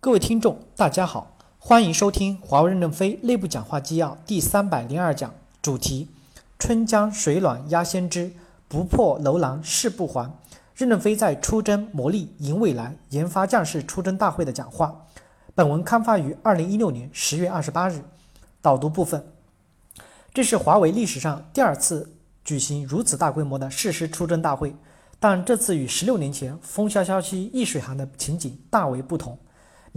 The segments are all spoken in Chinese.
各位听众，大家好，欢迎收听华为任正非内部讲话纪要第三百零二讲，主题：春江水暖鸭先知，不破楼兰誓不还。任正非在出征磨砺赢未来研发将士出征大会的讲话。本文刊发于二零一六年十月二十八日。导读部分：这是华为历史上第二次举行如此大规模的誓师出征大会，但这次与十六年前风萧萧兮易水寒的情景大为不同。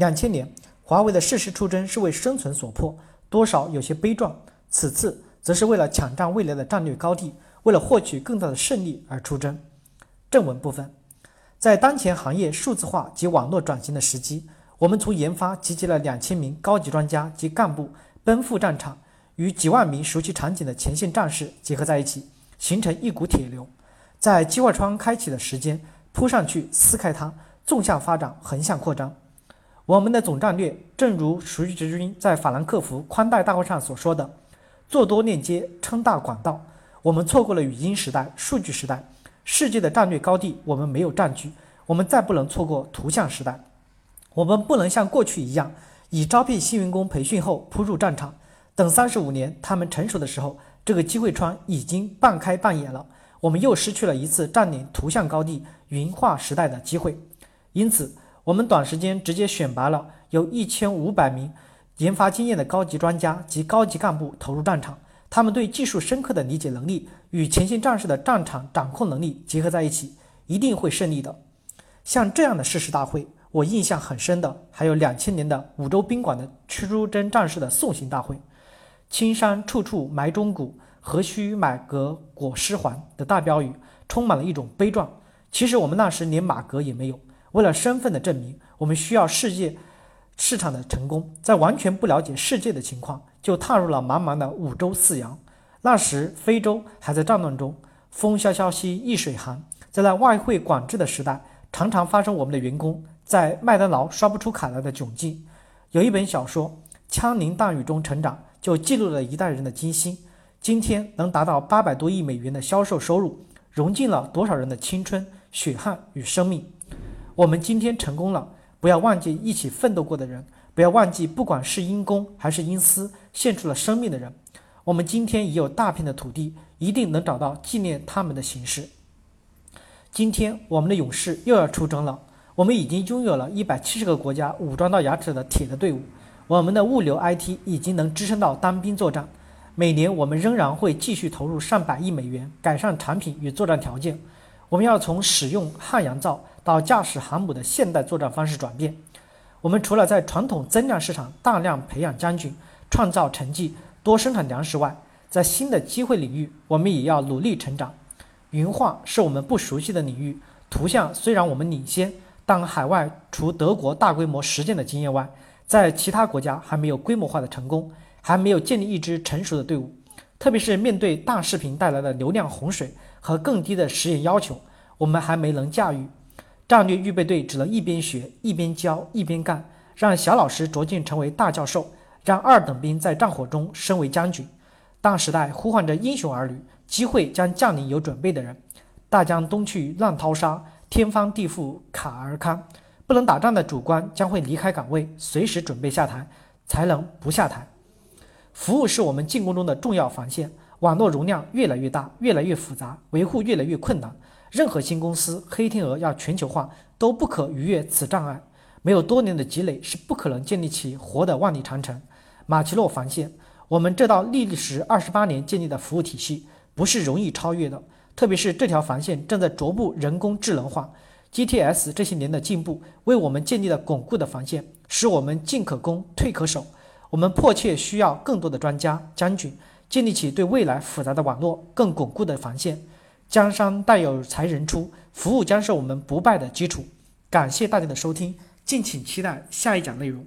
两千年，华为的适时出征是为生存所迫，多少有些悲壮；此次则是为了抢占未来的战略高地，为了获取更大的胜利而出征。正文部分，在当前行业数字化及网络转型的时机，我们从研发集结了两千名高级专家及干部，奔赴战场，与几万名熟悉场景的前线战士结合在一起，形成一股铁流，在机会窗开启的时间扑上去撕开它，纵向发展，横向扩张。我们的总战略，正如熟悉之君在法兰克福宽带大会上所说的：“做多链接，撑大管道。”我们错过了语音时代、数据时代，世界的战略高地我们没有占据。我们再不能错过图像时代。我们不能像过去一样，以招聘新员工培训后扑入战场，等三十五年他们成熟的时候，这个机会窗已经半开半掩了。我们又失去了一次占领图像高地、云化时代的机会。因此。我们短时间直接选拔了有一千五百名研发经验的高级专家及高级干部投入战场，他们对技术深刻的理解能力与前线战士的战场掌控能力结合在一起，一定会胜利的。像这样的誓师大会，我印象很深的还有两千年的五洲宾馆的出征战士的送行大会，“青山处处埋忠骨，何须马革裹尸还”的大标语，充满了一种悲壮。其实我们那时连马革也没有。为了身份的证明，我们需要世界市场的成功。在完全不了解世界的情况，就踏入了茫茫的五洲四洋。那时非洲还在战乱中，风萧萧兮易水寒。在那外汇管制的时代，常常发生我们的员工在麦当劳刷不出卡来的窘境。有一本小说《枪林弹雨中成长》，就记录了一代人的艰辛。今天能达到八百多亿美元的销售收入，融进了多少人的青春、血汗与生命？我们今天成功了，不要忘记一起奋斗过的人，不要忘记不管是因公还是因私献出了生命的人。我们今天已有大片的土地，一定能找到纪念他们的形式。今天我们的勇士又要出征了，我们已经拥有了一百七十个国家武装到牙齿的铁的队伍，我们的物流 IT 已经能支撑到单兵作战。每年我们仍然会继续投入上百亿美元改善产品与作战条件。我们要从使用汉阳造。到驾驶航母的现代作战方式转变，我们除了在传统增量市场大量培养将军、创造成绩、多生产粮食外，在新的机会领域，我们也要努力成长。云化是我们不熟悉的领域，图像虽然我们领先，但海外除德国大规模实践的经验外，在其他国家还没有规模化的成功，还没有建立一支成熟的队伍。特别是面对大视频带来的流量洪水和更低的实验要求，我们还没能驾驭。战略预备队只能一边学一边教一边干，让小老师逐渐成为大教授，让二等兵在战火中升为将军。大时代呼唤着英雄儿女，机会将降临有准备的人。大江东去浪淘沙，天翻地覆坎儿康。不能打仗的主官将会离开岗位，随时准备下台，才能不下台。服务是我们进攻中的重要防线。网络容量越来越大，越来越复杂，维护越来越困难。任何新公司黑天鹅要全球化都不可逾越此障碍，没有多年的积累是不可能建立起活的万里长城。马奇诺防线，我们这道历时二十八年建立的服务体系不是容易超越的，特别是这条防线正在逐步人工智能化。GTS 这些年的进步为我们建立了巩固的防线，使我们进可攻，退可守。我们迫切需要更多的专家将军，建立起对未来复杂的网络更巩固的防线。江山代有才人出，服务将是我们不败的基础。感谢大家的收听，敬请期待下一讲内容。